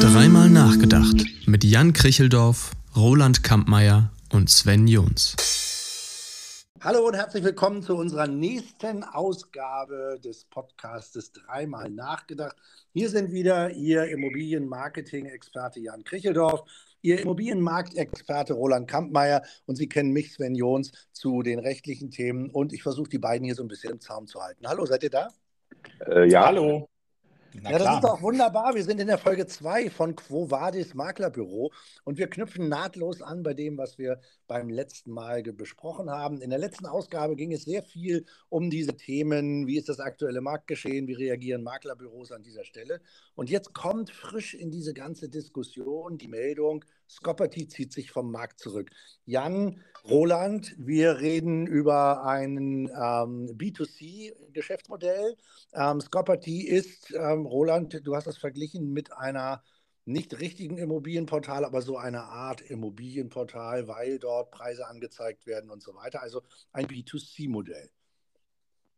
Dreimal nachgedacht mit Jan Kricheldorf, Roland Kampmeier und Sven Jons. Hallo und herzlich willkommen zu unserer nächsten Ausgabe des Podcastes Dreimal nachgedacht. Hier sind wieder Ihr Immobilienmarketing-Experte Jan Kricheldorf, Ihr Immobilienmarktexperte Roland Kampmeier und Sie kennen mich, Sven Jons, zu den rechtlichen Themen und ich versuche die beiden hier so ein bisschen im Zaum zu halten. Hallo, seid ihr da? Äh, ja. Hallo. Na ja, das klar. ist doch wunderbar. Wir sind in der Folge 2 von Quo Vadis Maklerbüro und wir knüpfen nahtlos an bei dem, was wir beim letzten Mal besprochen haben. In der letzten Ausgabe ging es sehr viel um diese Themen. Wie ist das aktuelle Marktgeschehen? Wie reagieren Maklerbüros an dieser Stelle? Und jetzt kommt frisch in diese ganze Diskussion die Meldung, Scopperty zieht sich vom Markt zurück. Jan, Roland, wir reden über ein ähm, B2C-Geschäftsmodell. Ähm, Scopperty ist, ähm, Roland, du hast das verglichen mit einer nicht richtigen Immobilienportal, aber so eine Art Immobilienportal, weil dort Preise angezeigt werden und so weiter. Also ein B2C-Modell.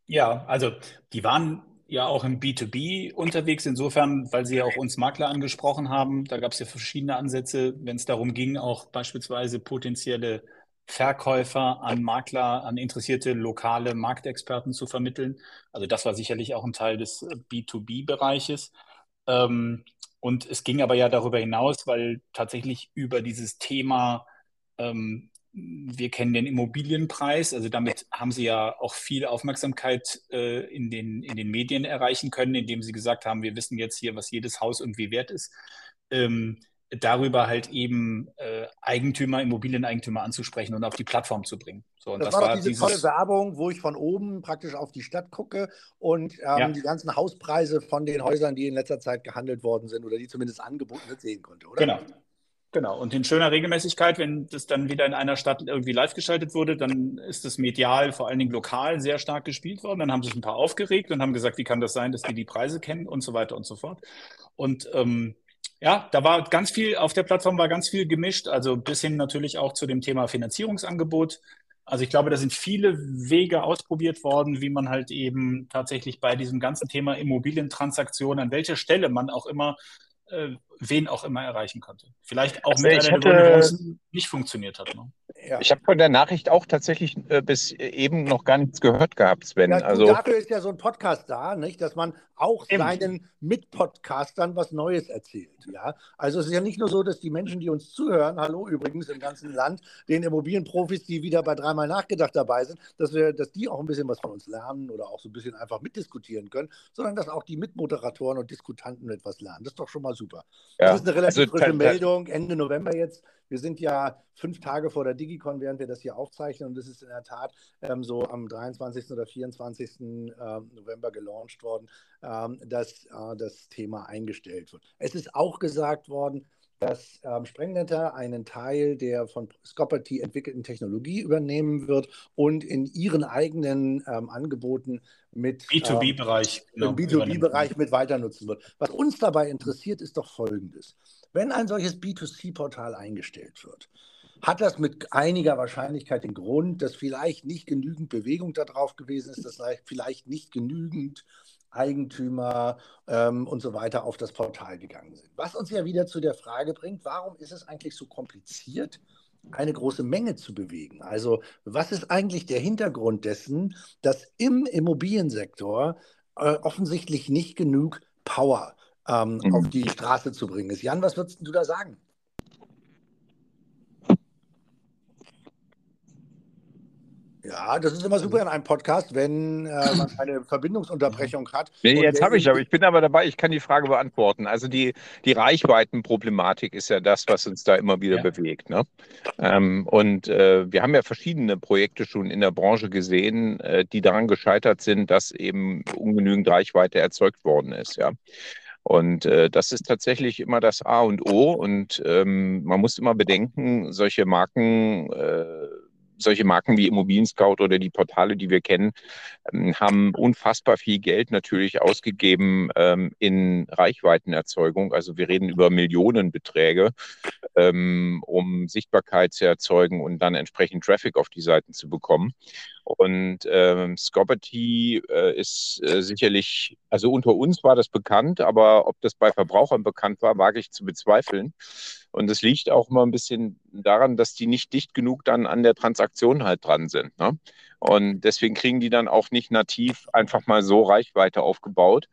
Ja, also die waren ja auch im B2B unterwegs, insofern, weil Sie ja auch uns Makler angesprochen haben. Da gab es ja verschiedene Ansätze, wenn es darum ging, auch beispielsweise potenzielle Verkäufer an Makler, an interessierte lokale Marktexperten zu vermitteln. Also das war sicherlich auch ein Teil des B2B-Bereiches. Ähm, und es ging aber ja darüber hinaus, weil tatsächlich über dieses Thema ähm, wir kennen den Immobilienpreis, also damit haben Sie ja auch viel Aufmerksamkeit äh, in, den, in den Medien erreichen können, indem Sie gesagt haben, wir wissen jetzt hier, was jedes Haus irgendwie wert ist. Ähm, darüber halt eben äh, Eigentümer, Immobilieneigentümer anzusprechen und auf die Plattform zu bringen. So, und das, das war, war diese dieses... tolle Werbung, wo ich von oben praktisch auf die Stadt gucke und ähm, ja. die ganzen Hauspreise von den Häusern, die in letzter Zeit gehandelt worden sind oder die zumindest angeboten sind, sehen konnte, oder? Genau, Genau, und in schöner Regelmäßigkeit, wenn das dann wieder in einer Stadt irgendwie live geschaltet wurde, dann ist das medial, vor allen Dingen lokal, sehr stark gespielt worden. Dann haben sich ein paar aufgeregt und haben gesagt, wie kann das sein, dass die die Preise kennen und so weiter und so fort. Und ähm, ja, da war ganz viel, auf der Plattform war ganz viel gemischt, also bis hin natürlich auch zu dem Thema Finanzierungsangebot. Also ich glaube, da sind viele Wege ausprobiert worden, wie man halt eben tatsächlich bei diesem ganzen Thema Immobilientransaktionen, an welcher Stelle man auch immer äh, wen auch immer erreichen konnte. Vielleicht auch also mit einer hatte, warum es nicht funktioniert hat. Ne? Ja. Ich habe von der Nachricht auch tatsächlich äh, bis eben noch gar nichts gehört gehabt, Sven. Ja, also, dafür ist ja so ein Podcast da, nicht? dass man auch eben. seinen Mitpodcastern was Neues erzählt. Ja? Also es ist ja nicht nur so, dass die Menschen, die uns zuhören, hallo übrigens im ganzen Land, den Immobilienprofis, die wieder bei dreimal nachgedacht dabei sind, dass, wir, dass die auch ein bisschen was von uns lernen oder auch so ein bisschen einfach mitdiskutieren können, sondern dass auch die Mitmoderatoren und Diskutanten etwas lernen. Das ist doch schon mal super. Ja. Das ist eine relativ also, frische Meldung, Ende November jetzt. Wir sind ja fünf Tage vor der Digicon, während wir das hier aufzeichnen. Und das ist in der Tat ähm, so am 23. oder 24. Ähm, November gelauncht worden, ähm, dass äh, das Thema eingestellt wird. Es ist auch gesagt worden, dass ähm, Sprengnetter einen Teil der von Scopperty entwickelten Technologie übernehmen wird und in ihren eigenen ähm, Angeboten mit B2B-Bereich ähm, genau, im B2B-Bereich mit weiter nutzen wird. Was uns dabei interessiert, ist doch Folgendes. Wenn ein solches B2C-Portal eingestellt wird, hat das mit einiger Wahrscheinlichkeit den Grund, dass vielleicht nicht genügend Bewegung darauf gewesen ist, dass vielleicht nicht genügend Eigentümer ähm, und so weiter auf das Portal gegangen sind. Was uns ja wieder zu der Frage bringt, warum ist es eigentlich so kompliziert, eine große Menge zu bewegen? Also was ist eigentlich der Hintergrund dessen, dass im Immobiliensektor äh, offensichtlich nicht genug Power ähm, mhm. auf die Straße zu bringen ist. Jan, was würdest du da sagen? Ja, das ist immer super in einem Podcast, wenn äh, man eine Verbindungsunterbrechung hat. Nee, jetzt habe ich aber, ich bin aber dabei, ich kann die Frage beantworten. Also die, die Reichweitenproblematik ist ja das, was uns da immer wieder ja. bewegt. Ne? Ähm, und äh, wir haben ja verschiedene Projekte schon in der Branche gesehen, äh, die daran gescheitert sind, dass eben ungenügend Reichweite erzeugt worden ist. Ja. Und äh, das ist tatsächlich immer das A und O. Und ähm, man muss immer bedenken, solche Marken, äh, solche Marken wie Immobilien Scout oder die Portale, die wir kennen, ähm, haben unfassbar viel Geld natürlich ausgegeben ähm, in Reichweitenerzeugung. Also wir reden über Millionenbeträge. ähm, um Sichtbarkeit zu erzeugen und dann entsprechend Traffic auf die Seiten zu bekommen. Und ähm, Scopperty äh, ist äh, sicherlich, also unter uns war das bekannt, aber ob das bei Verbrauchern bekannt war, wage ich zu bezweifeln. Und es liegt auch immer ein bisschen daran, dass die nicht dicht genug dann an der Transaktion halt dran sind. Ne? Und deswegen kriegen die dann auch nicht nativ einfach mal so Reichweite aufgebaut.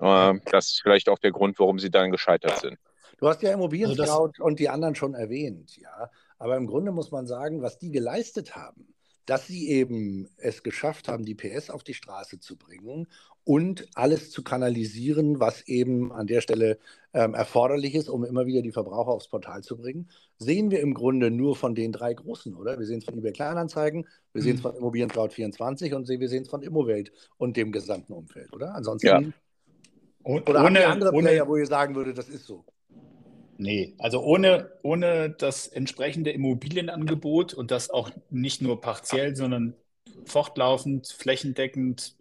Äh, das ist vielleicht auch der Grund, warum sie dann gescheitert sind. Du hast ja Immobilien also und die anderen schon erwähnt, ja. Aber im Grunde muss man sagen, was die geleistet haben, dass sie eben es geschafft haben, die PS auf die Straße zu bringen und alles zu kanalisieren, was eben an der Stelle ähm, erforderlich ist, um immer wieder die Verbraucher aufs Portal zu bringen, sehen wir im Grunde nur von den drei großen, oder? Wir sehen es von eBay Kleinanzeigen, wir mhm. sehen es von Immobilien Cloud 24 und wir sehen es von Immowelt und dem gesamten Umfeld, oder? Ansonsten. Ja. Oder ohne, andere ohne, Player, wo ihr sagen würde, das ist so. Nee, also ohne, ohne das entsprechende Immobilienangebot und das auch nicht nur partiell, sondern fortlaufend, flächendeckend,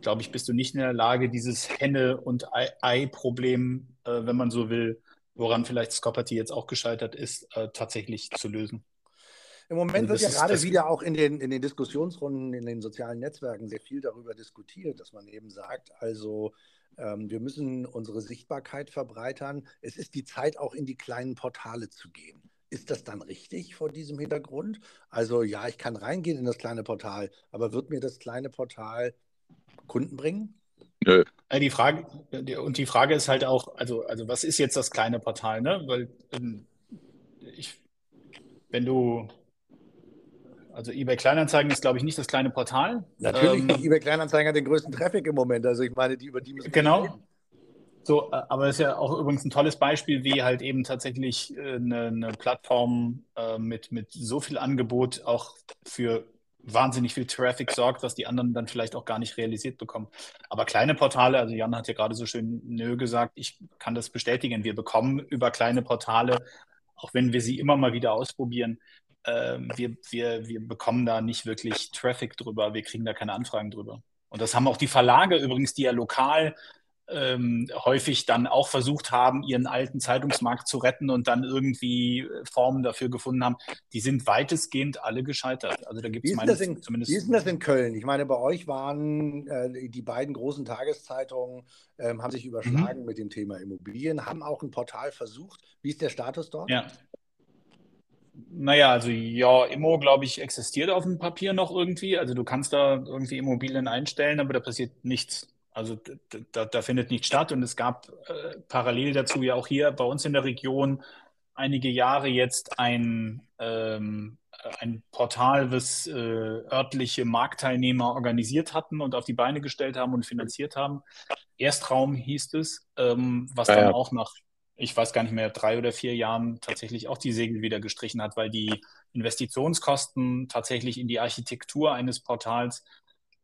glaube ich, bist du nicht in der Lage, dieses Henne- und Ei-Problem, äh, wenn man so will, woran vielleicht Scopperty jetzt auch gescheitert ist, äh, tatsächlich zu lösen. Im Moment also wird ja gerade wieder auch in den, in den Diskussionsrunden in den sozialen Netzwerken sehr viel darüber diskutiert, dass man eben sagt, also wir müssen unsere Sichtbarkeit verbreitern. Es ist die Zeit, auch in die kleinen Portale zu gehen. Ist das dann richtig vor diesem Hintergrund? Also ja, ich kann reingehen in das kleine Portal, aber wird mir das kleine Portal Kunden bringen? Nö. Die Frage, und die Frage ist halt auch, also, also was ist jetzt das kleine Portal? Ne? Weil ähm, ich, wenn du also eBay Kleinanzeigen ist, glaube ich, nicht das kleine Portal. Natürlich, ähm, eBay Kleinanzeigen hat den größten Traffic im Moment. Also ich meine, die über die müssen Genau. So, äh, aber es ist ja auch übrigens ein tolles Beispiel, wie halt eben tatsächlich eine, äh, eine Plattform äh, mit, mit so viel Angebot auch für wahnsinnig viel Traffic sorgt, was die anderen dann vielleicht auch gar nicht realisiert bekommen. Aber kleine Portale, also Jan hat ja gerade so schön nö gesagt, ich kann das bestätigen. Wir bekommen über kleine Portale, auch wenn wir sie immer mal wieder ausprobieren, ähm, wir, wir, wir bekommen da nicht wirklich Traffic drüber, wir kriegen da keine Anfragen drüber. Und das haben auch die Verlage übrigens, die ja lokal ähm, häufig dann auch versucht haben, ihren alten Zeitungsmarkt zu retten und dann irgendwie Formen dafür gefunden haben, die sind weitestgehend alle gescheitert. Also da gibt es meine zumindest. Wie ist denn das in Köln? Ich meine, bei euch waren äh, die beiden großen Tageszeitungen, äh, haben sich überschlagen mhm. mit dem Thema Immobilien, haben auch ein Portal versucht. Wie ist der Status dort? Ja. Naja, also ja, Immo, glaube ich, existiert auf dem Papier noch irgendwie. Also du kannst da irgendwie Immobilien einstellen, aber da passiert nichts. Also da, da findet nichts statt. Und es gab äh, parallel dazu ja auch hier bei uns in der Region einige Jahre jetzt ein, ähm, ein Portal, was äh, örtliche Marktteilnehmer organisiert hatten und auf die Beine gestellt haben und finanziert haben. Erstraum hieß es, ähm, was ja, dann ja. auch nach ich weiß gar nicht mehr, drei oder vier Jahren tatsächlich auch die Segel wieder gestrichen hat, weil die Investitionskosten tatsächlich in die Architektur eines Portals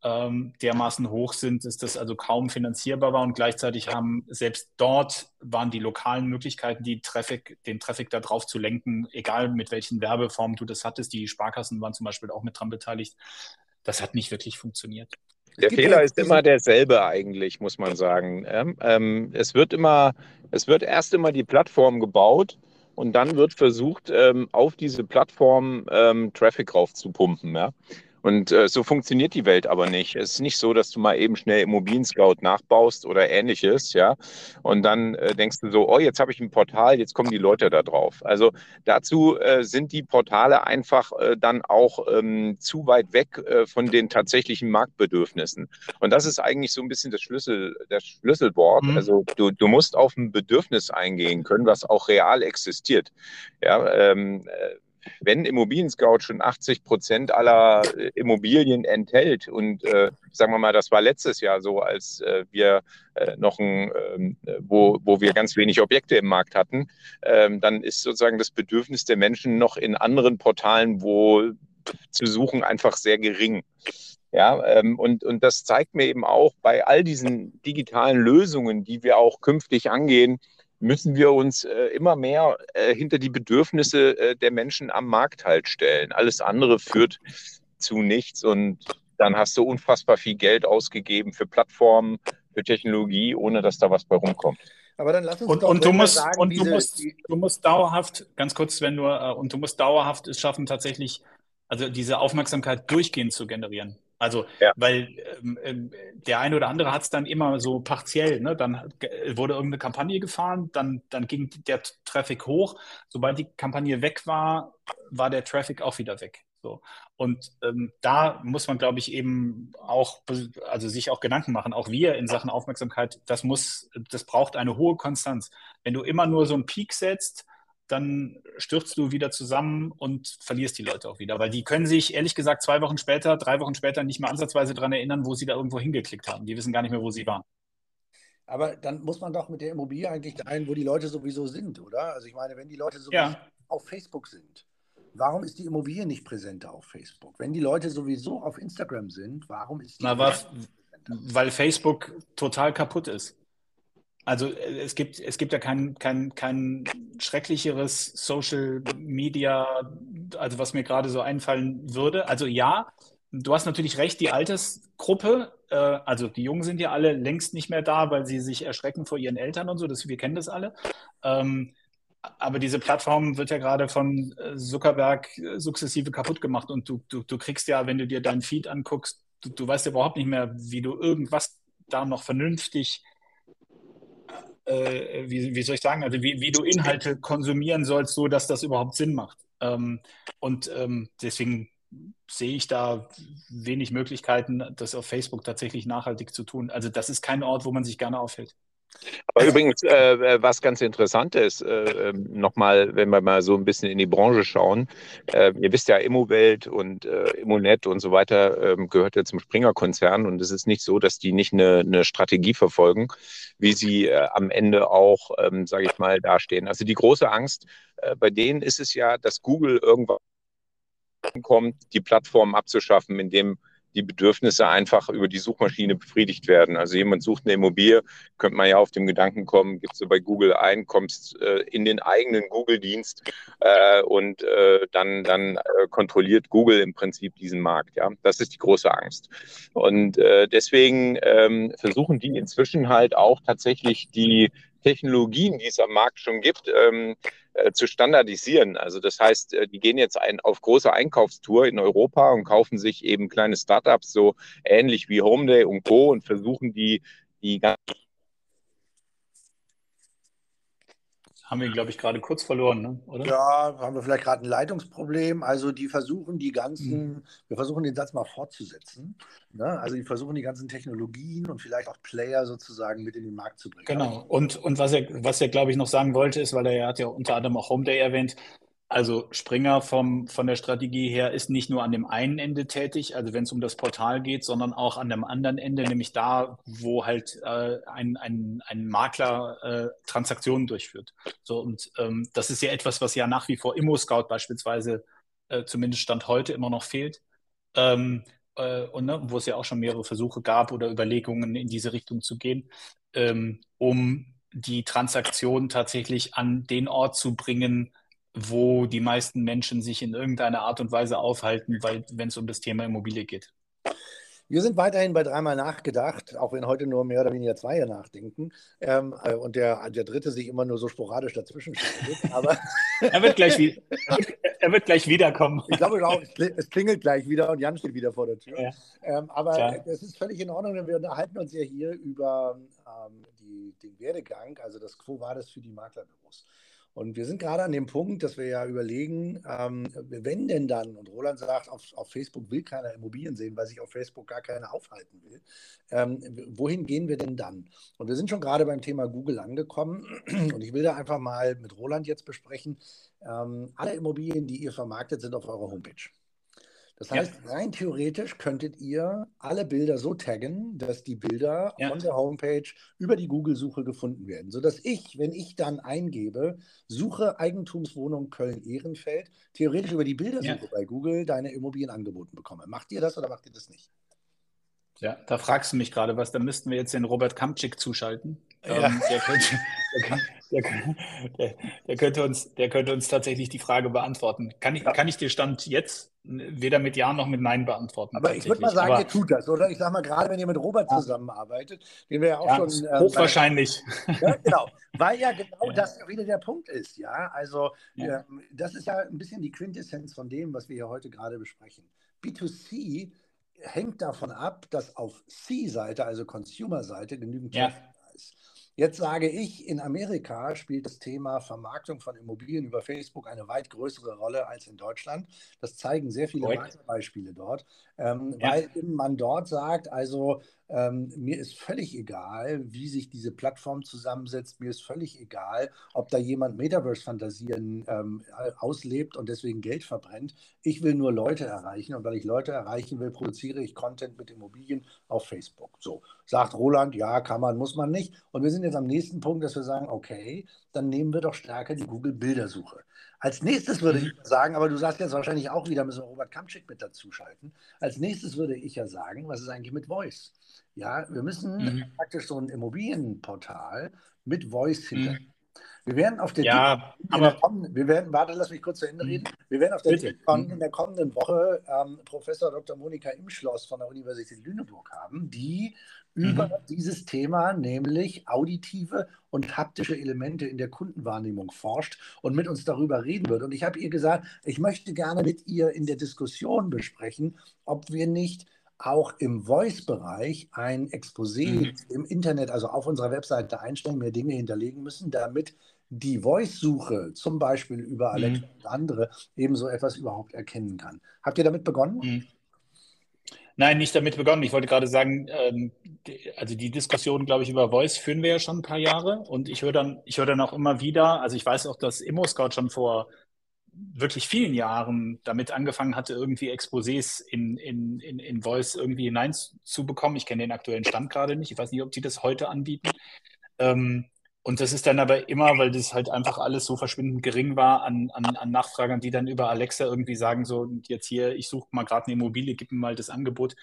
ähm, dermaßen hoch sind, dass das also kaum finanzierbar war und gleichzeitig haben selbst dort waren die lokalen Möglichkeiten, die Traffic, den Traffic da drauf zu lenken, egal mit welchen Werbeformen du das hattest. Die Sparkassen waren zum Beispiel auch mit dran beteiligt. Das hat nicht wirklich funktioniert. Der Fehler ist immer derselbe eigentlich, muss man sagen. Ähm, es wird immer, es wird erst immer die Plattform gebaut und dann wird versucht, ähm, auf diese Plattform ähm, Traffic raufzupumpen. Ja? Und äh, so funktioniert die Welt aber nicht. Es ist nicht so, dass du mal eben schnell Immobilien-Scout nachbaust oder ähnliches, ja. Und dann äh, denkst du so, oh, jetzt habe ich ein Portal, jetzt kommen die Leute da drauf. Also dazu äh, sind die Portale einfach äh, dann auch ähm, zu weit weg äh, von den tatsächlichen Marktbedürfnissen. Und das ist eigentlich so ein bisschen das Schlüssel, das Schlüsselwort. Mhm. Also du, du musst auf ein Bedürfnis eingehen können, was auch real existiert. Ja, ähm, äh, wenn Immobilien Scout schon 80 Prozent aller äh, Immobilien enthält und äh, sagen wir mal, das war letztes Jahr so, als äh, wir äh, noch ein, ähm, wo, wo wir ganz wenig Objekte im Markt hatten, ähm, dann ist sozusagen das Bedürfnis der Menschen noch in anderen Portalen, wo zu suchen, einfach sehr gering. Ja, ähm, und, und das zeigt mir eben auch bei all diesen digitalen Lösungen, die wir auch künftig angehen, müssen wir uns äh, immer mehr äh, hinter die Bedürfnisse äh, der Menschen am Markt halt stellen. Alles andere führt zu nichts und dann hast du unfassbar viel Geld ausgegeben für Plattformen, für Technologie, ohne dass da was bei rumkommt. Aber dann lass uns und, doch und du musst, sagen, und diese, du musst, du musst dauerhaft, ganz kurz, wenn nur, äh, und du musst dauerhaft es schaffen, tatsächlich, also diese Aufmerksamkeit durchgehend zu generieren. Also, ja. weil ähm, ähm der eine oder andere hat es dann immer so partiell, ne? Dann wurde irgendeine Kampagne gefahren, dann, dann ging der Traffic hoch. Sobald die Kampagne weg war, war der Traffic auch wieder weg. So. Und ähm, da muss man, glaube ich, eben auch, also sich auch Gedanken machen, auch wir in Sachen Aufmerksamkeit, das muss, das braucht eine hohe Konstanz. Wenn du immer nur so einen Peak setzt, dann stürzt du wieder zusammen und verlierst die Leute auch wieder. Weil die können sich, ehrlich gesagt, zwei Wochen später, drei Wochen später nicht mehr ansatzweise daran erinnern, wo sie da irgendwo hingeklickt haben. Die wissen gar nicht mehr, wo sie waren. Aber dann muss man doch mit der Immobilie eigentlich dahin, wo die Leute sowieso sind, oder? Also ich meine, wenn die Leute sowieso ja. auf Facebook sind, Warum ist die Immobilie nicht präsenter auf Facebook? Wenn die Leute sowieso auf Instagram sind, warum ist die Na, weil, weil Facebook total kaputt ist. Also es gibt, es gibt ja kein, kein, kein schrecklicheres Social Media, also was mir gerade so einfallen würde. Also ja, du hast natürlich recht, die Altersgruppe, äh, also die Jungen sind ja alle längst nicht mehr da, weil sie sich erschrecken vor ihren Eltern und so, das, wir kennen das alle. Ähm, aber diese Plattform wird ja gerade von äh, Zuckerberg äh, sukzessive kaputt gemacht und du, du, du kriegst ja, wenn du dir deinen Feed anguckst, du, du weißt ja überhaupt nicht mehr, wie du irgendwas da noch vernünftig, äh, wie, wie soll ich sagen, also wie, wie du Inhalte konsumieren sollst, so dass das überhaupt Sinn macht. Ähm, und ähm, deswegen sehe ich da wenig Möglichkeiten, das auf Facebook tatsächlich nachhaltig zu tun. Also das ist kein Ort, wo man sich gerne aufhält. Aber übrigens, äh, äh, was ganz interessant ist, äh, ähm, nochmal, wenn wir mal so ein bisschen in die Branche schauen, äh, ihr wisst ja, Immowelt und äh, Immonet und so weiter äh, gehört ja zum Springer-Konzern und es ist nicht so, dass die nicht eine, eine Strategie verfolgen, wie sie äh, am Ende auch, ähm, sage ich mal, dastehen. Also die große Angst bei denen ist es ja, dass Google irgendwann kommt, die Plattform abzuschaffen, indem die Bedürfnisse einfach über die Suchmaschine befriedigt werden. Also jemand sucht eine Immobilie, könnte man ja auf den Gedanken kommen, gibst du bei Google ein, kommst äh, in den eigenen Google-Dienst äh, und äh, dann, dann äh, kontrolliert Google im Prinzip diesen Markt. Ja, das ist die große Angst. Und äh, deswegen ähm, versuchen die inzwischen halt auch tatsächlich die Technologien, die es am Markt schon gibt, ähm, äh, zu standardisieren. Also das heißt, äh, die gehen jetzt ein, auf große Einkaufstour in Europa und kaufen sich eben kleine Startups, so ähnlich wie Homeday und Co. und versuchen die, die ganzen haben wir ihn, glaube ich, gerade kurz verloren, ne? oder? Ja, haben wir vielleicht gerade ein Leitungsproblem. Also die versuchen die ganzen, mhm. wir versuchen den Satz mal fortzusetzen. Ne? Also die versuchen die ganzen Technologien und vielleicht auch Player sozusagen mit in den Markt zu bringen. Genau. Und, und was er, was er, glaube ich, noch sagen wollte, ist, weil er hat ja unter anderem auch Homeday erwähnt, also Springer vom, von der Strategie her ist nicht nur an dem einen Ende tätig, also wenn es um das Portal geht, sondern auch an dem anderen Ende, nämlich da, wo halt äh, ein, ein, ein Makler äh, Transaktionen durchführt. So, und ähm, das ist ja etwas, was ja nach wie vor ImmoScout beispielsweise, äh, zumindest Stand heute, immer noch fehlt. Ähm, äh, und ne, wo es ja auch schon mehrere Versuche gab oder Überlegungen in diese Richtung zu gehen, ähm, um die Transaktion tatsächlich an den Ort zu bringen, wo die meisten Menschen sich in irgendeiner Art und Weise aufhalten, weil wenn es um das Thema Immobilie geht. Wir sind weiterhin bei dreimal nachgedacht, auch wenn heute nur mehr oder weniger zwei nachdenken ähm, äh, und der, der dritte sich immer nur so sporadisch dazwischen schneidet. Aber er, wird gleich er wird gleich wiederkommen. Ich glaube auch, es klingelt gleich wieder und Jan steht wieder vor der Tür. Ja. Ähm, aber es ist völlig in Ordnung, denn wir unterhalten uns ja hier über ähm, die, den Werdegang, also das Quo war das für die Maklerbüros. Und wir sind gerade an dem Punkt, dass wir ja überlegen, ähm, wenn denn dann, und Roland sagt, auf, auf, Facebook will keiner Immobilien sehen, weil sich auf Facebook gar keiner aufhalten will, ähm, wohin gehen wir denn dann? Und wir sind schon gerade beim Thema Google angekommen und ich will da einfach mal mit Roland jetzt besprechen, ähm, alle Immobilien, die ihr vermarktet, sind auf eurer Homepage. Das heißt, ja. rein theoretisch könntet ihr alle Bilder so taggen, dass die Bilder ja. von der Homepage über die Google-Suche gefunden werden, sodass ich, wenn ich dann eingebe, suche Eigentumswohnung Köln-Ehrenfeld, theoretisch über die Bildersuche ja. bei Google deine Immobilien angeboten bekomme. Macht ihr das oder macht ihr das nicht? Ja, da fragst du mich gerade was. Da müssten wir jetzt den Robert Kamczyk zuschalten. Ja. Ähm, der, könnte, der, der, der, könnte uns, der könnte uns tatsächlich die Frage beantworten. Kann ich, ja. kann ich dir Stand jetzt weder mit Ja noch mit Nein beantworten? Aber ich würde mal sagen, Aber, ihr tut das, oder? Ich sage mal, gerade wenn ihr mit Robert zusammenarbeitet, den wir ja auch ja, schon. Ähm, hochwahrscheinlich. Ja, genau. Weil ja genau das wieder der Punkt ist, ja. Also, äh, das ist ja ein bisschen die Quintessenz von dem, was wir hier heute gerade besprechen. B2C hängt davon ab, dass auf C-Seite, also Consumer-Seite, genügend ja. Jetzt sage ich, in Amerika spielt das Thema Vermarktung von Immobilien über Facebook eine weit größere Rolle als in Deutschland. Das zeigen sehr viele Beispiele dort, ähm, ja. weil man dort sagt, also ähm, mir ist völlig egal, wie sich diese Plattform zusammensetzt. Mir ist völlig egal, ob da jemand Metaverse-Fantasien ähm, auslebt und deswegen Geld verbrennt. Ich will nur Leute erreichen und weil ich Leute erreichen will, produziere ich Content mit Immobilien auf Facebook. So, sagt Roland, ja, kann man, muss man nicht. Und wir sind jetzt am nächsten Punkt, dass wir sagen, okay, dann nehmen wir doch stärker die Google-Bildersuche. Als nächstes würde ich sagen, aber du sagst jetzt wahrscheinlich auch wieder, müssen wir Robert Kamczyk mit dazuschalten. Als nächstes würde ich ja sagen, was ist eigentlich mit Voice? Ja, wir müssen mhm. praktisch so ein Immobilienportal mit Voice hinter. Mhm. Wir werden auf der ja, aber kommenden, wir werden, warte, lass mich kurz zu Ende mhm. reden. Wir werden auf der DICON mhm. in der kommenden Woche ähm, Professor Dr. Monika Imschloss von der Universität Lüneburg haben, die über mhm. dieses Thema, nämlich auditive und haptische Elemente in der Kundenwahrnehmung forscht und mit uns darüber reden wird. Und ich habe ihr gesagt, ich möchte gerne mit ihr in der Diskussion besprechen, ob wir nicht auch im Voice-Bereich ein Exposé mhm. im Internet, also auf unserer Webseite einstellen, mehr Dinge hinterlegen müssen, damit die Voice-Suche, zum Beispiel über Alexa mhm. und andere, ebenso etwas überhaupt erkennen kann. Habt ihr damit begonnen? Nein, nicht damit begonnen. Ich wollte gerade sagen, ähm, also die Diskussion, glaube ich, über Voice führen wir ja schon ein paar Jahre. Und ich höre dann, ich höre dann auch immer wieder, also ich weiß auch, dass ImmoScout schon vor wirklich vielen Jahren damit angefangen hatte, irgendwie Exposés in, in, in, in Voice irgendwie hineinzubekommen. Ich kenne den aktuellen Stand gerade nicht. Ich weiß nicht, ob die das heute anbieten. Ähm, und das ist dann aber immer, weil das halt einfach alles so verschwindend gering war an, an, an Nachfragern, die dann über Alexa irgendwie sagen, so jetzt hier, ich suche mal gerade eine Immobilie, gib mir mal das Angebot.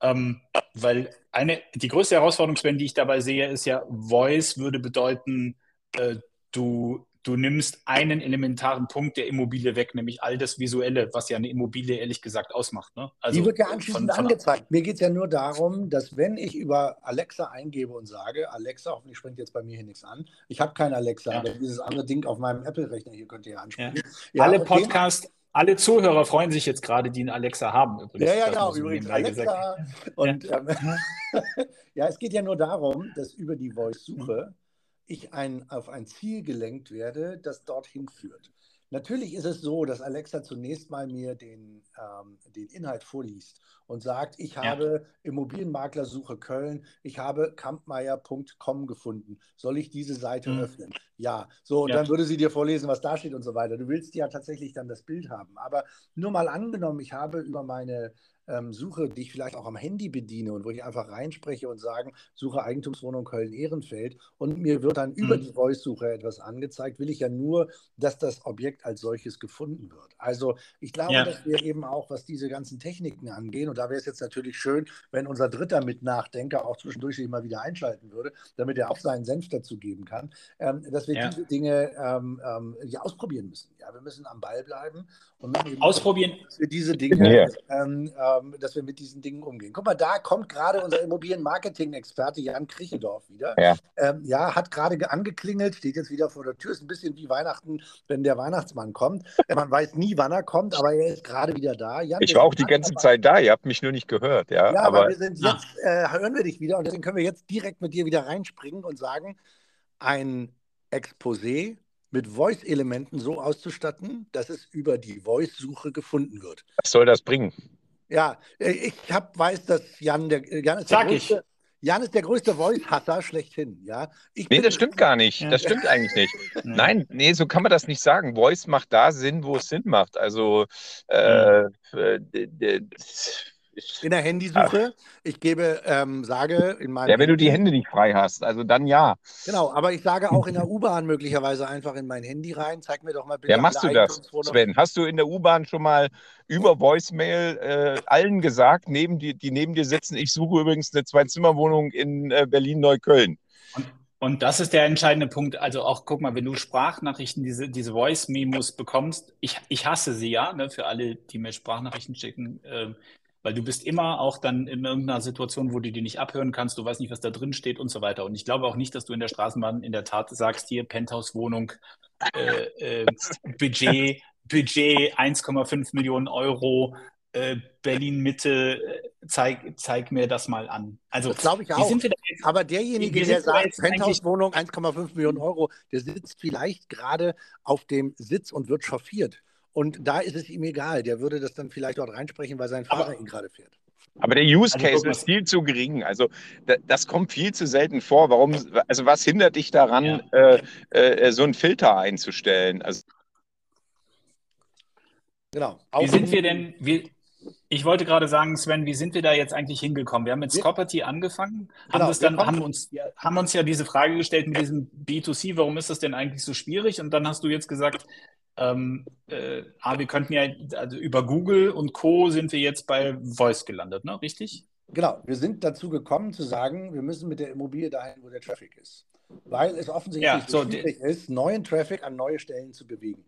Ähm, weil eine, die größte Herausforderung, Sven, die ich dabei sehe, ist ja, Voice würde bedeuten, äh, du du nimmst einen elementaren Punkt der Immobilie weg, nämlich all das Visuelle, was ja eine Immobilie ehrlich gesagt ausmacht. Ne? Also Die wird ja anschließend von, von angezeigt. Mir geht es ja nur darum, dass wenn ich über Alexa eingebe und sage, Alexa, hoffentlich springt jetzt bei mir hier nichts an. Ich habe kein Alexa, ja. aber dieses andere Ding auf meinem Apple-Rechner hier könnt ihr ansprechen. Ja. Ja, alle Podcast, alle Zuhörer freuen sich jetzt gerade, die einen Alexa haben. Übrigens. Ja, ja, genau. Übrigens Alexa. Und ähm, ja, es geht ja nur darum, dass über die Voice-Suche ich ein, auf ein Ziel gelenkt werde, das dorthin führt. Natürlich ist es so, dass Alexa zunächst mal mir den, ähm, den Inhalt vorliest und sagt, ich habe ja. Immobilienmaklersuche Köln, ich habe kampmeier.com gefunden. Soll ich diese Seite mhm. öffnen? Ja. So, und ja. dann würde sie dir vorlesen, was da steht und so weiter. Du willst ja tatsächlich dann das Bild haben. Aber nur mal angenommen, ich habe über meine ähm, suche, die ich vielleicht auch am Handy bediene und wo ich einfach reinspreche und sagen, suche Eigentumswohnung Köln-Ehrenfeld und mir wird dann mhm. über die Voice-Suche etwas angezeigt, will ich ja nur, dass das Objekt als solches gefunden wird. Also ich glaube, ja. dass wir eben auch, was diese ganzen Techniken angehen, und da wäre es jetzt natürlich schön, wenn unser dritter Mitnachdenker auch zwischendurch sich mal wieder einschalten würde, damit er auch seinen Senf dazu geben kann, ähm, dass wir ja. diese Dinge ähm, ähm, ja, ausprobieren müssen. Ja, wir müssen am Ball bleiben und ausprobieren. Dass wir diese Dinge ähm, ähm, dass wir mit diesen Dingen umgehen. Guck mal, da kommt gerade unser Immobilienmarketing-Experte Jan Krichendorf wieder. Ja, ähm, ja hat gerade angeklingelt, steht jetzt wieder vor der Tür. Ist ein bisschen wie Weihnachten, wenn der Weihnachtsmann kommt. Man weiß nie, wann er kommt, aber er ist gerade wieder da. Jan, ich war auch die ganze. Zeit da. Ihr habt mich nur nicht gehört. Ja, ja aber, aber wir sind jetzt, äh, hören wir dich wieder und deswegen können wir jetzt direkt mit dir wieder reinspringen und sagen, ein Exposé mit Voice-Elementen so auszustatten, dass es über die Voice-Suche gefunden wird. Was soll das bringen? Ja, äh, ich hab, weiß, dass Jan, der, äh, Jan ist der Sag größte, ich. Jan ist der größte Voice-Hasser schlechthin. Ja? Ich nee, das stimmt gar nicht. Das stimmt eigentlich nicht. Nein, nee, so kann man das nicht sagen. Voice macht da Sinn, wo es Sinn macht. Also äh, äh in der Handysuche. Ach. Ich gebe, ähm, sage in meinem. Ja, wenn du die Hände nicht frei hast, also dann ja. Genau, aber ich sage auch in der U-Bahn möglicherweise einfach in mein Handy rein. Zeig mir doch mal bitte. Ja, machst du das, Sven? Hast du in der U-Bahn schon mal über Voicemail äh, allen gesagt, neben die, die neben dir sitzen, ich suche übrigens eine Zwei-Zimmer-Wohnung in äh, Berlin-Neukölln? Und, das ist der entscheidende Punkt. Also auch, guck mal, wenn du Sprachnachrichten, diese, diese Voice-Memos bekommst, ich, ich hasse sie ja, ne, für alle, die mir Sprachnachrichten schicken, äh, weil du bist immer auch dann in irgendeiner Situation, wo du die nicht abhören kannst, du weißt nicht, was da drin steht und so weiter. Und ich glaube auch nicht, dass du in der Straßenbahn in der Tat sagst, hier Penthouse-Wohnung, äh, äh, Budget, Budget 1,5 Millionen Euro, äh, Berlin Mitte, äh, zeig, zeig mir das mal an. Also, das glaube ich auch. Aber derjenige, der sagt, Penthouse-Wohnung 1,5 Millionen Euro, der sitzt vielleicht gerade auf dem Sitz und wird chauffiert. Und da ist es ihm egal. Der würde das dann vielleicht dort reinsprechen, weil sein Fahrer aber, ihn gerade fährt. Aber der Use also Case also, ist viel zu gering. Also das kommt viel zu selten vor. Warum? Also was hindert dich daran, ja. äh, äh, so einen Filter einzustellen? Also, genau. Wie sind wir denn? Wie, ich wollte gerade sagen, Sven, wie sind wir da jetzt eigentlich hingekommen? Wir haben mit Scopperty angefangen, genau, haben, dann, haben, uns, haben uns ja diese Frage gestellt mit diesem B2C, warum ist das denn eigentlich so schwierig? Und dann hast du jetzt gesagt, ähm, äh, ah, wir könnten ja, also über Google und Co. sind wir jetzt bei Voice gelandet, ne? Richtig? Genau, wir sind dazu gekommen zu sagen, wir müssen mit der Immobilie dahin, wo der Traffic ist. Weil es offensichtlich ja, so schwierig ist, neuen Traffic an neue Stellen zu bewegen.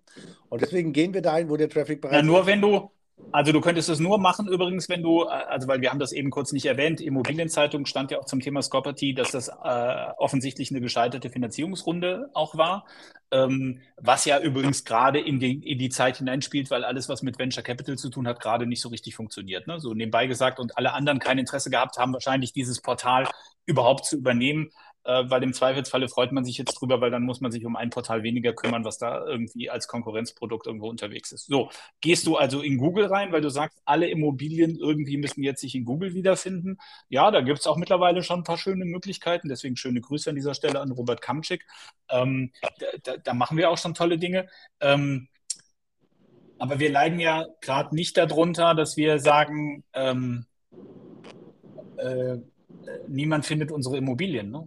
Und deswegen gehen wir dahin, wo der Traffic bereits ja, nur ist. wenn du, also du könntest es nur machen, übrigens, wenn du, äh, also weil wir haben das eben kurz nicht erwähnt, Immobilienzeitung stand ja auch zum Thema Scopperty, dass das äh, offensichtlich eine gescheiterte Finanzierungsrunde auch war, ähm, was ja übrigens gerade in die, in die Zeit hineinspielt, weil alles, was mit Venture Capital zu tun hat, gerade nicht so richtig funktioniert. Ne? So nebenbei gesagt und alle anderen kein Interesse gehabt haben, wahrscheinlich dieses Portal überhaupt zu übernehmen weil im Zweifelsfalle freut man sich jetzt drüber, weil dann muss man sich um ein Portal weniger kümmern, was da irgendwie als Konkurrenzprodukt irgendwo unterwegs ist. So, gehst du also in Google rein, weil du sagst, alle Immobilien irgendwie müssen jetzt sich in Google wiederfinden. Ja, da gibt es auch mittlerweile schon ein paar schöne Möglichkeiten, deswegen schöne Grüße an dieser Stelle an Robert Kamczyk. Ähm, da, da, machen wir auch schon tolle Dinge. Ähm, aber wir leiden ja gerade nicht darunter, dass wir sagen, ähm, äh, niemand findet unsere Immobilien. Ne?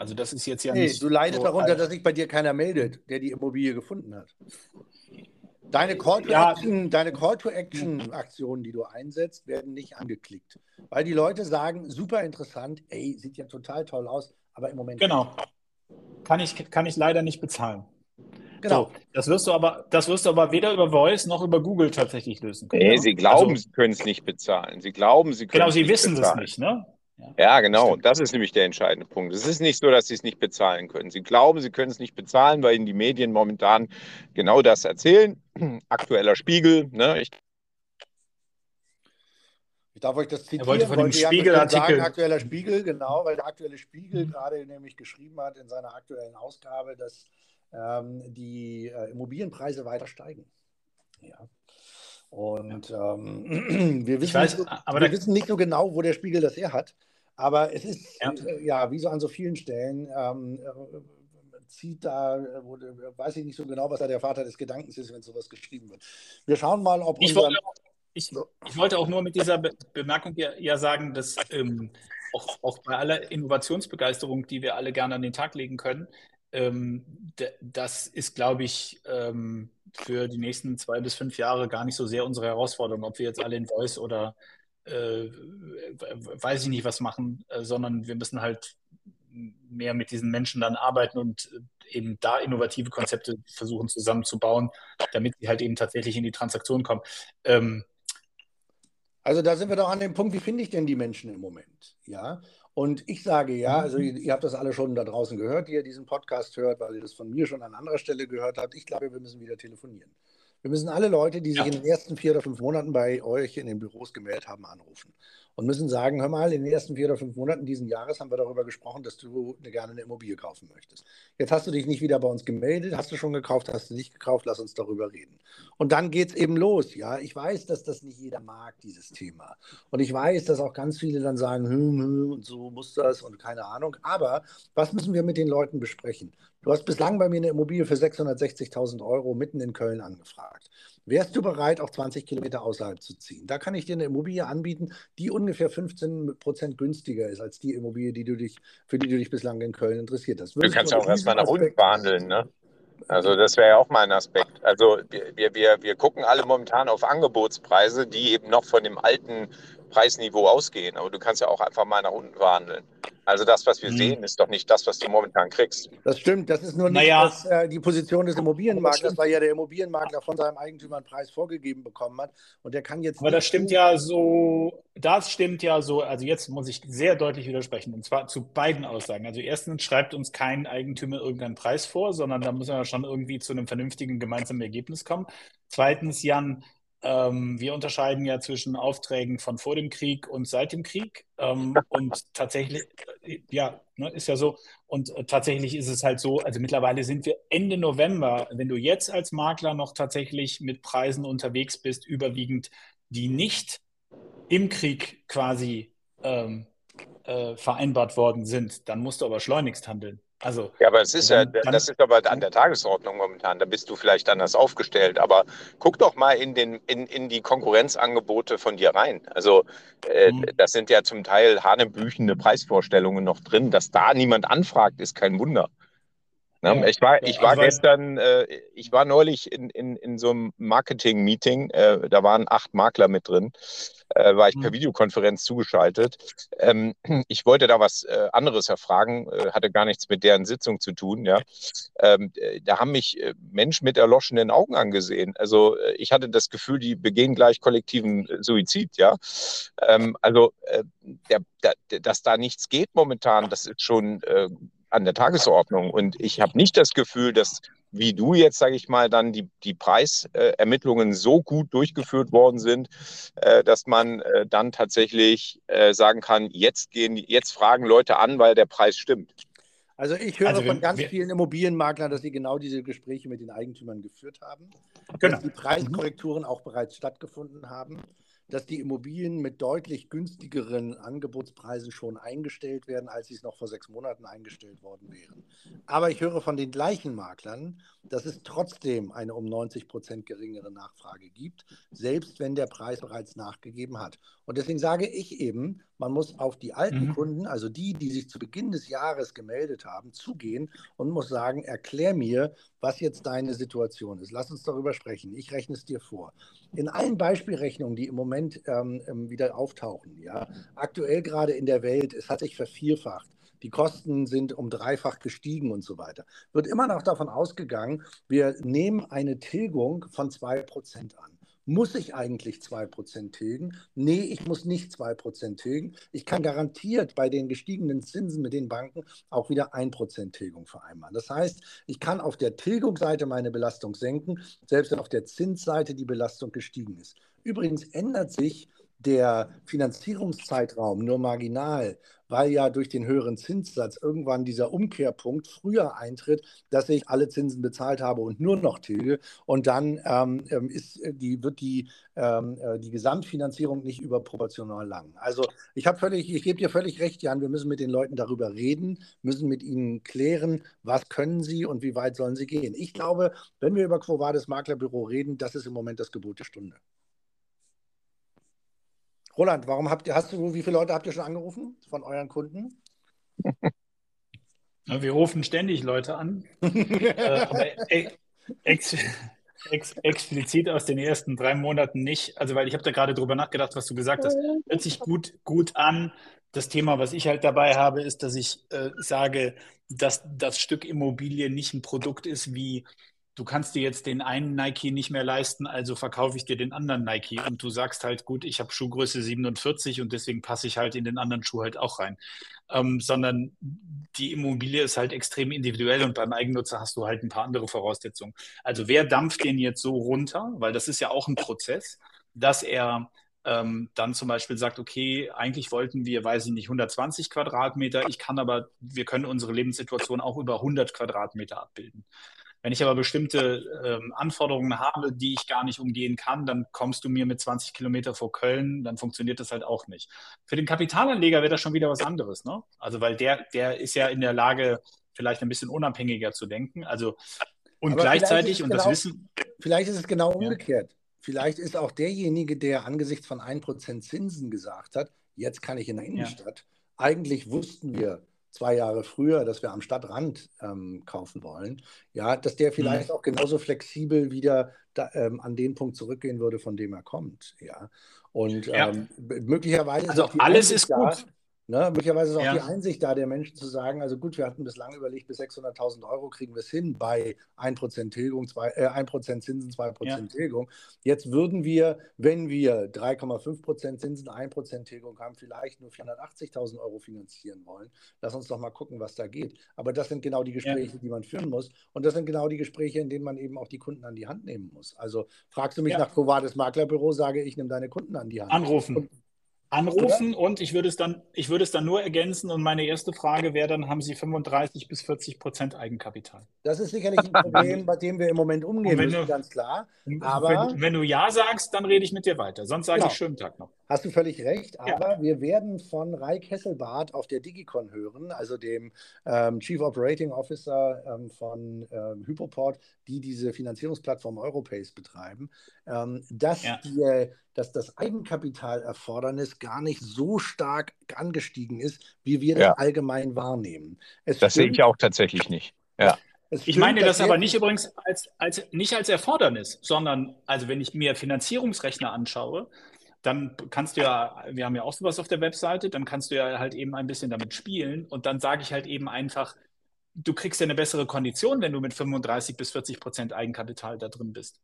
Also das ist jetzt ja nee, nicht. Du leidest so darunter, dass sich bei dir keiner meldet, der die Immobilie gefunden hat. Deine Call to ja. Call Action die du einsetzt, werden nicht angeklickt, weil die Leute sagen, super interessant, ey, sieht ja total toll aus, aber im Moment genau kann ich kann ich leider nicht bezahlen. Genau. So, das wirst du aber das wirst du aber weder über Voice noch über Google tatsächlich lösen können. Nee, ne? sie glauben, also, sie können es nicht bezahlen. Sie glauben, sie können Genau, sie wissen es nicht, ne? Ja, genau. Stimmt. Das ist nämlich der entscheidende Punkt. Es ist nicht so, dass sie es nicht bezahlen können. Sie glauben, sie können es nicht bezahlen, weil ihnen die Medien momentan genau das erzählen. Aktueller Spiegel. Ne? Ich, ich darf euch das zitieren. Er wollte von dem Spiegelartikel sagen, aktueller Spiegel, genau, weil der aktuelle Spiegel mhm. gerade nämlich geschrieben hat in seiner aktuellen Ausgabe, dass ähm, die äh, Immobilienpreise weiter steigen. Ja. Und ähm, wir, wissen, weiß, nicht, wir wissen nicht so genau, wo der Spiegel das her hat. Aber es ist ja, äh, ja wie so an so vielen Stellen, ähm, äh, zieht da, weiß ich nicht so genau, was da der Vater des Gedankens ist, wenn sowas geschrieben wird. Wir schauen mal, ob ich wollte, ich, ich wollte auch nur mit dieser Be Bemerkung ja, ja sagen, dass ähm, auch, auch, bei aller Innovationsbegeisterung, die wir alle gerne an den Tag legen können, ähm, das ist, glaube ich, ähm, für die nächsten zwei bis fünf Jahre gar nicht so sehr unsere Herausforderung, ob wir jetzt alle in Voice oder äh, weiß ich nicht was machen, äh, sondern wir müssen halt mehr mit diesen Menschen dann arbeiten und äh, eben da innovative Konzepte versuchen zusammenzubauen, damit sie halt eben tatsächlich in die Transaktion kommen. Ähm, also da sind wir doch an dem Punkt, wie finde ich denn die Menschen im Moment? Ja. Und ich sage ja, also ihr, ihr, habt das alle schon da draußen gehört, die ihr diesen Podcast hört, weil ihr das von mir schon an anderer Stelle gehört habt. Ich glaube, wir müssen wieder telefonieren. Wir müssen alle Leute, die sich ja. in den ersten vier oder fünf Monaten bei euch in den Büros gemeldet haben, anrufen und müssen sagen, hör mal, in den ersten vier oder fünf Monaten diesen Jahres haben wir darüber gesprochen, dass du gerne eine Immobilie kaufen möchtest. Jetzt hast du dich nicht wieder bei uns gemeldet, hast du schon gekauft, hast du nicht gekauft, lass uns darüber reden. Und dann geht es eben los, ja. Ich weiß, dass das nicht jeder mag, dieses Thema. Und ich weiß, dass auch ganz viele dann sagen, hm, hm, und so muss das und keine Ahnung. Aber was müssen wir mit den Leuten besprechen? Du hast bislang bei mir eine Immobilie für 660.000 Euro mitten in Köln angefragt. Wärst du bereit, auch 20 Kilometer außerhalb zu ziehen? Da kann ich dir eine Immobilie anbieten, die ungefähr 15 Prozent günstiger ist als die Immobilie, die du dich, für die du dich bislang in Köln interessiert hast. Würdest du kannst ja auch erstmal nach unten verhandeln, ne? Also das wäre ja auch mal ein Aspekt. Also wir, wir, wir gucken alle momentan auf Angebotspreise, die eben noch von dem alten Preisniveau ausgehen. Aber du kannst ja auch einfach mal nach unten verhandeln. Also das, was wir mhm. sehen, ist doch nicht das, was du momentan kriegst. Das stimmt. Das ist nur nicht naja. das, äh, die Position des Immobilienmaklers, weil ja der Immobilienmakler von seinem Eigentümer einen Preis vorgegeben bekommen hat. Und der kann jetzt. Aber das stimmt ja so, das stimmt ja so, also jetzt muss ich sehr deutlich widersprechen. Und zwar zu beiden Aussagen. Also erstens schreibt uns kein Eigentümer irgendeinen Preis vor, sondern da müssen wir schon irgendwie zu einem vernünftigen gemeinsamen Ergebnis kommen. Zweitens, Jan, ähm, wir unterscheiden ja zwischen Aufträgen von vor dem Krieg und seit dem Krieg. Ähm, und tatsächlich, ja, ne, ist ja so. Und äh, tatsächlich ist es halt so, also mittlerweile sind wir Ende November, wenn du jetzt als Makler noch tatsächlich mit Preisen unterwegs bist, überwiegend, die nicht im Krieg quasi ähm, äh, vereinbart worden sind, dann musst du aber schleunigst handeln. Also, ja, aber es ist ja, das ist aber an der Tagesordnung momentan. Da bist du vielleicht anders aufgestellt. Aber guck doch mal in, den, in, in die Konkurrenzangebote von dir rein. Also, äh, mhm. das sind ja zum Teil hanebüchende Preisvorstellungen noch drin. Dass da niemand anfragt, ist kein Wunder. Ne? Ja, ich war, ich war also, gestern, äh, ich war neulich in, in, in so einem Marketing-Meeting, äh, da waren acht Makler mit drin, äh, war ich per mhm. Videokonferenz zugeschaltet. Ähm, ich wollte da was äh, anderes erfragen, äh, hatte gar nichts mit deren Sitzung zu tun. Ja? Ähm, äh, da haben mich Menschen mit erloschenen Augen angesehen. Also ich hatte das Gefühl, die begehen gleich kollektiven Suizid. Ja? Ähm, also der, der, dass da nichts geht momentan, das ist schon an der Tagesordnung. Und ich habe nicht das Gefühl, dass, wie du jetzt, sage ich mal, dann die, die Preisermittlungen so gut durchgeführt worden sind, äh, dass man äh, dann tatsächlich äh, sagen kann, jetzt gehen, jetzt fragen Leute an, weil der Preis stimmt. Also ich höre also wir, von ganz wir, vielen Immobilienmaklern, dass sie genau diese Gespräche mit den Eigentümern geführt haben, genau. dass die Preiskorrekturen auch bereits stattgefunden haben dass die Immobilien mit deutlich günstigeren Angebotspreisen schon eingestellt werden, als sie es noch vor sechs Monaten eingestellt worden wären. Aber ich höre von den gleichen Maklern, dass es trotzdem eine um 90 Prozent geringere Nachfrage gibt, selbst wenn der Preis bereits nachgegeben hat. Und deswegen sage ich eben, man muss auf die alten mhm. Kunden, also die, die sich zu Beginn des Jahres gemeldet haben, zugehen und muss sagen, erklär mir, was jetzt deine Situation ist. Lass uns darüber sprechen. Ich rechne es dir vor. In allen Beispielrechnungen, die im Moment ähm, ähm, wieder auftauchen, ja, aktuell gerade in der Welt, es hat sich vervierfacht. Die Kosten sind um dreifach gestiegen und so weiter. Wird immer noch davon ausgegangen, wir nehmen eine Tilgung von 2% an. Muss ich eigentlich 2% tilgen? Nee, ich muss nicht 2% tilgen. Ich kann garantiert bei den gestiegenen Zinsen mit den Banken auch wieder 1% Tilgung vereinbaren. Das heißt, ich kann auf der Tilgungsseite meine Belastung senken, selbst wenn auf der Zinsseite die Belastung gestiegen ist. Übrigens ändert sich der Finanzierungszeitraum nur marginal, weil ja durch den höheren Zinssatz irgendwann dieser Umkehrpunkt früher eintritt, dass ich alle Zinsen bezahlt habe und nur noch tilge. Und dann ähm, ähm ist die, wird die, ähm, äh, die Gesamtfinanzierung nicht überproportional lang. Also ich habe völlig, ich gebe dir völlig recht, Jan, wir müssen mit den Leuten darüber reden, müssen mit ihnen klären, was können sie und wie weit sollen sie gehen. Ich glaube, wenn wir über Quo Vadis Maklerbüro reden, das ist im Moment das Gebot der Stunde. Roland, warum habt ihr, hast du, wie viele Leute habt ihr schon angerufen von euren Kunden? wir rufen ständig Leute an. äh, aber ex, ex, explizit aus den ersten drei Monaten nicht. Also, weil ich habe da gerade drüber nachgedacht, was du gesagt hast. Hört sich gut, gut an. Das Thema, was ich halt dabei habe, ist, dass ich äh, sage, dass das Stück Immobilie nicht ein Produkt ist wie du kannst dir jetzt den einen Nike nicht mehr leisten, also verkaufe ich dir den anderen Nike und du sagst halt, gut, ich habe Schuhgröße 47 und deswegen passe ich halt in den anderen Schuh halt auch rein. Ähm, sondern die Immobilie ist halt extrem individuell und beim Eigennutzer hast du halt ein paar andere Voraussetzungen. Also wer dampft den jetzt so runter, weil das ist ja auch ein Prozess, dass er ähm, dann zum Beispiel sagt, okay, eigentlich wollten wir, weiß ich nicht, 120 Quadratmeter, ich kann aber, wir können unsere Lebenssituation auch über 100 Quadratmeter abbilden. Wenn ich aber bestimmte ähm, Anforderungen habe, die ich gar nicht umgehen kann, dann kommst du mir mit 20 Kilometer vor Köln, dann funktioniert das halt auch nicht. Für den Kapitalanleger wäre das schon wieder was anderes, ne? Also weil der, der ist ja in der Lage, vielleicht ein bisschen unabhängiger zu denken. Also und aber gleichzeitig, und genau, das Wissen. Vielleicht ist es genau umgekehrt. Ja. Vielleicht ist auch derjenige, der angesichts von 1% Zinsen gesagt hat, jetzt kann ich in der Innenstadt. Ja. Eigentlich wussten wir, zwei Jahre früher, dass wir am Stadtrand ähm, kaufen wollen, ja, dass der vielleicht mhm. auch genauso flexibel wieder da, ähm, an den Punkt zurückgehen würde, von dem er kommt, ja. Und ja. Ähm, möglicherweise also alles ist gut. Ne? Möglicherweise ist auch ja. die Einsicht da der Menschen zu sagen, also gut, wir hatten bislang überlegt, bis 600.000 Euro kriegen wir es hin bei 1% Tilgung, zwei, äh, 1% Zinsen, 2% ja. Tilgung. Jetzt würden wir, wenn wir 3,5% Zinsen, 1% Tilgung haben, vielleicht nur 480.000 Euro finanzieren wollen. Lass uns doch mal gucken, was da geht. Aber das sind genau die Gespräche, ja. die man führen muss. Und das sind genau die Gespräche, in denen man eben auch die Kunden an die Hand nehmen muss. Also fragst du mich nach Covades Maklerbüro, sage ich, nimm deine Kunden an die Hand. Anrufen. Und anrufen Oder? und ich würde es dann, ich würde es dann nur ergänzen und meine erste Frage wäre dann, haben Sie 35 bis 40 Prozent Eigenkapital? Das ist sicherlich ein Problem, bei dem wir im Moment umgehen müssen, du, ganz klar. Aber wenn, wenn, du Ja sagst, dann rede ich mit dir weiter. Sonst sage genau. ich schönen Tag noch. Hast du völlig recht, aber ja. wir werden von Rai Kesselbart auf der Digicon hören, also dem ähm, Chief Operating Officer ähm, von ähm, Hypoport, die diese Finanzierungsplattform Europace betreiben, ähm, dass, ja. die, dass das Eigenkapitalerfordernis gar nicht so stark angestiegen ist, wie wir das ja. allgemein wahrnehmen. Es das sehe ich auch tatsächlich nicht. Ja. Ich meine das aber nicht übrigens als, als, nicht als Erfordernis, sondern also wenn ich mir Finanzierungsrechner anschaue, dann kannst du ja, wir haben ja auch sowas auf der Webseite, dann kannst du ja halt eben ein bisschen damit spielen und dann sage ich halt eben einfach, du kriegst ja eine bessere Kondition, wenn du mit 35 bis 40 Prozent Eigenkapital da drin bist.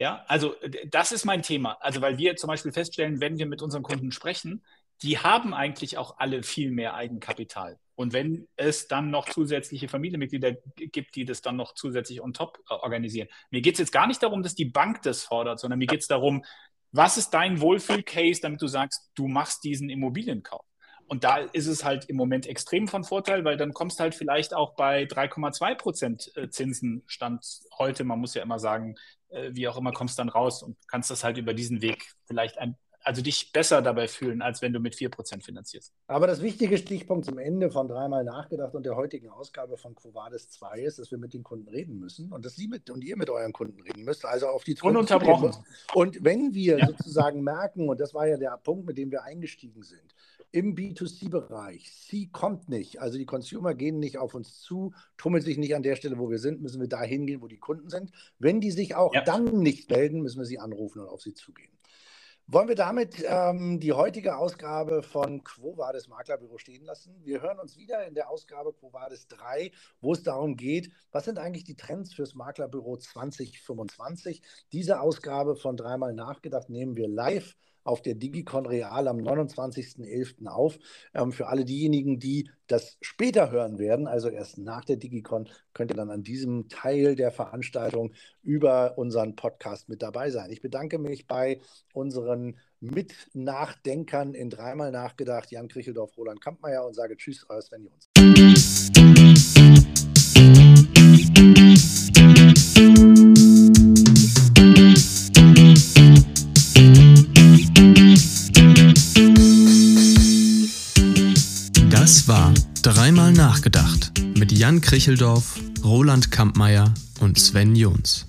Ja, also das ist mein Thema. Also weil wir zum Beispiel feststellen, wenn wir mit unseren Kunden sprechen, die haben eigentlich auch alle viel mehr Eigenkapital. Und wenn es dann noch zusätzliche Familienmitglieder gibt, die das dann noch zusätzlich on top äh, organisieren. Mir geht es jetzt gar nicht darum, dass die Bank das fordert, sondern mir geht es darum, was ist dein Wohlfühl-Case, damit du sagst, du machst diesen Immobilienkauf? Und da ist es halt im Moment extrem von Vorteil, weil dann kommst halt vielleicht auch bei 3,2 Prozent äh, Zinsenstand heute, man muss ja immer sagen, äh, wie auch immer, kommst dann raus und kannst das halt über diesen Weg vielleicht ein, also dich besser dabei fühlen, als wenn du mit 4% finanzierst. Aber das wichtige Stichpunkt zum Ende von dreimal nachgedacht und der heutigen Ausgabe von Covades 2 ist, dass wir mit den Kunden reden müssen und dass Sie mit und ihr mit euren Kunden reden müsst, also auf die Ununterbrochen. Und wenn wir ja. sozusagen merken, und das war ja der Punkt, mit dem wir eingestiegen sind, im B2C-Bereich, sie kommt nicht, also die Consumer gehen nicht auf uns zu, tummeln sich nicht an der Stelle, wo wir sind, müssen wir da hingehen, wo die Kunden sind. Wenn die sich auch ja. dann nicht melden, müssen wir sie anrufen und auf sie zugehen. Wollen wir damit ähm, die heutige Ausgabe von Quo Vadis Maklerbüro stehen lassen? Wir hören uns wieder in der Ausgabe Quo Vadis 3, wo es darum geht, was sind eigentlich die Trends fürs Maklerbüro 2025? Diese Ausgabe von dreimal nachgedacht nehmen wir live auf der Digicon Real am 29.11. auf. Ähm, für alle diejenigen, die das später hören werden, also erst nach der Digicon, könnt ihr dann an diesem Teil der Veranstaltung über unseren Podcast mit dabei sein. Ich bedanke mich bei unseren Mitnachdenkern in dreimal nachgedacht, Jan Kricheldorf, Roland Kampmeier und sage Tschüss, euer Sven Jons. Dreimal nachgedacht mit Jan Kricheldorf, Roland Kampmeier und Sven Jons.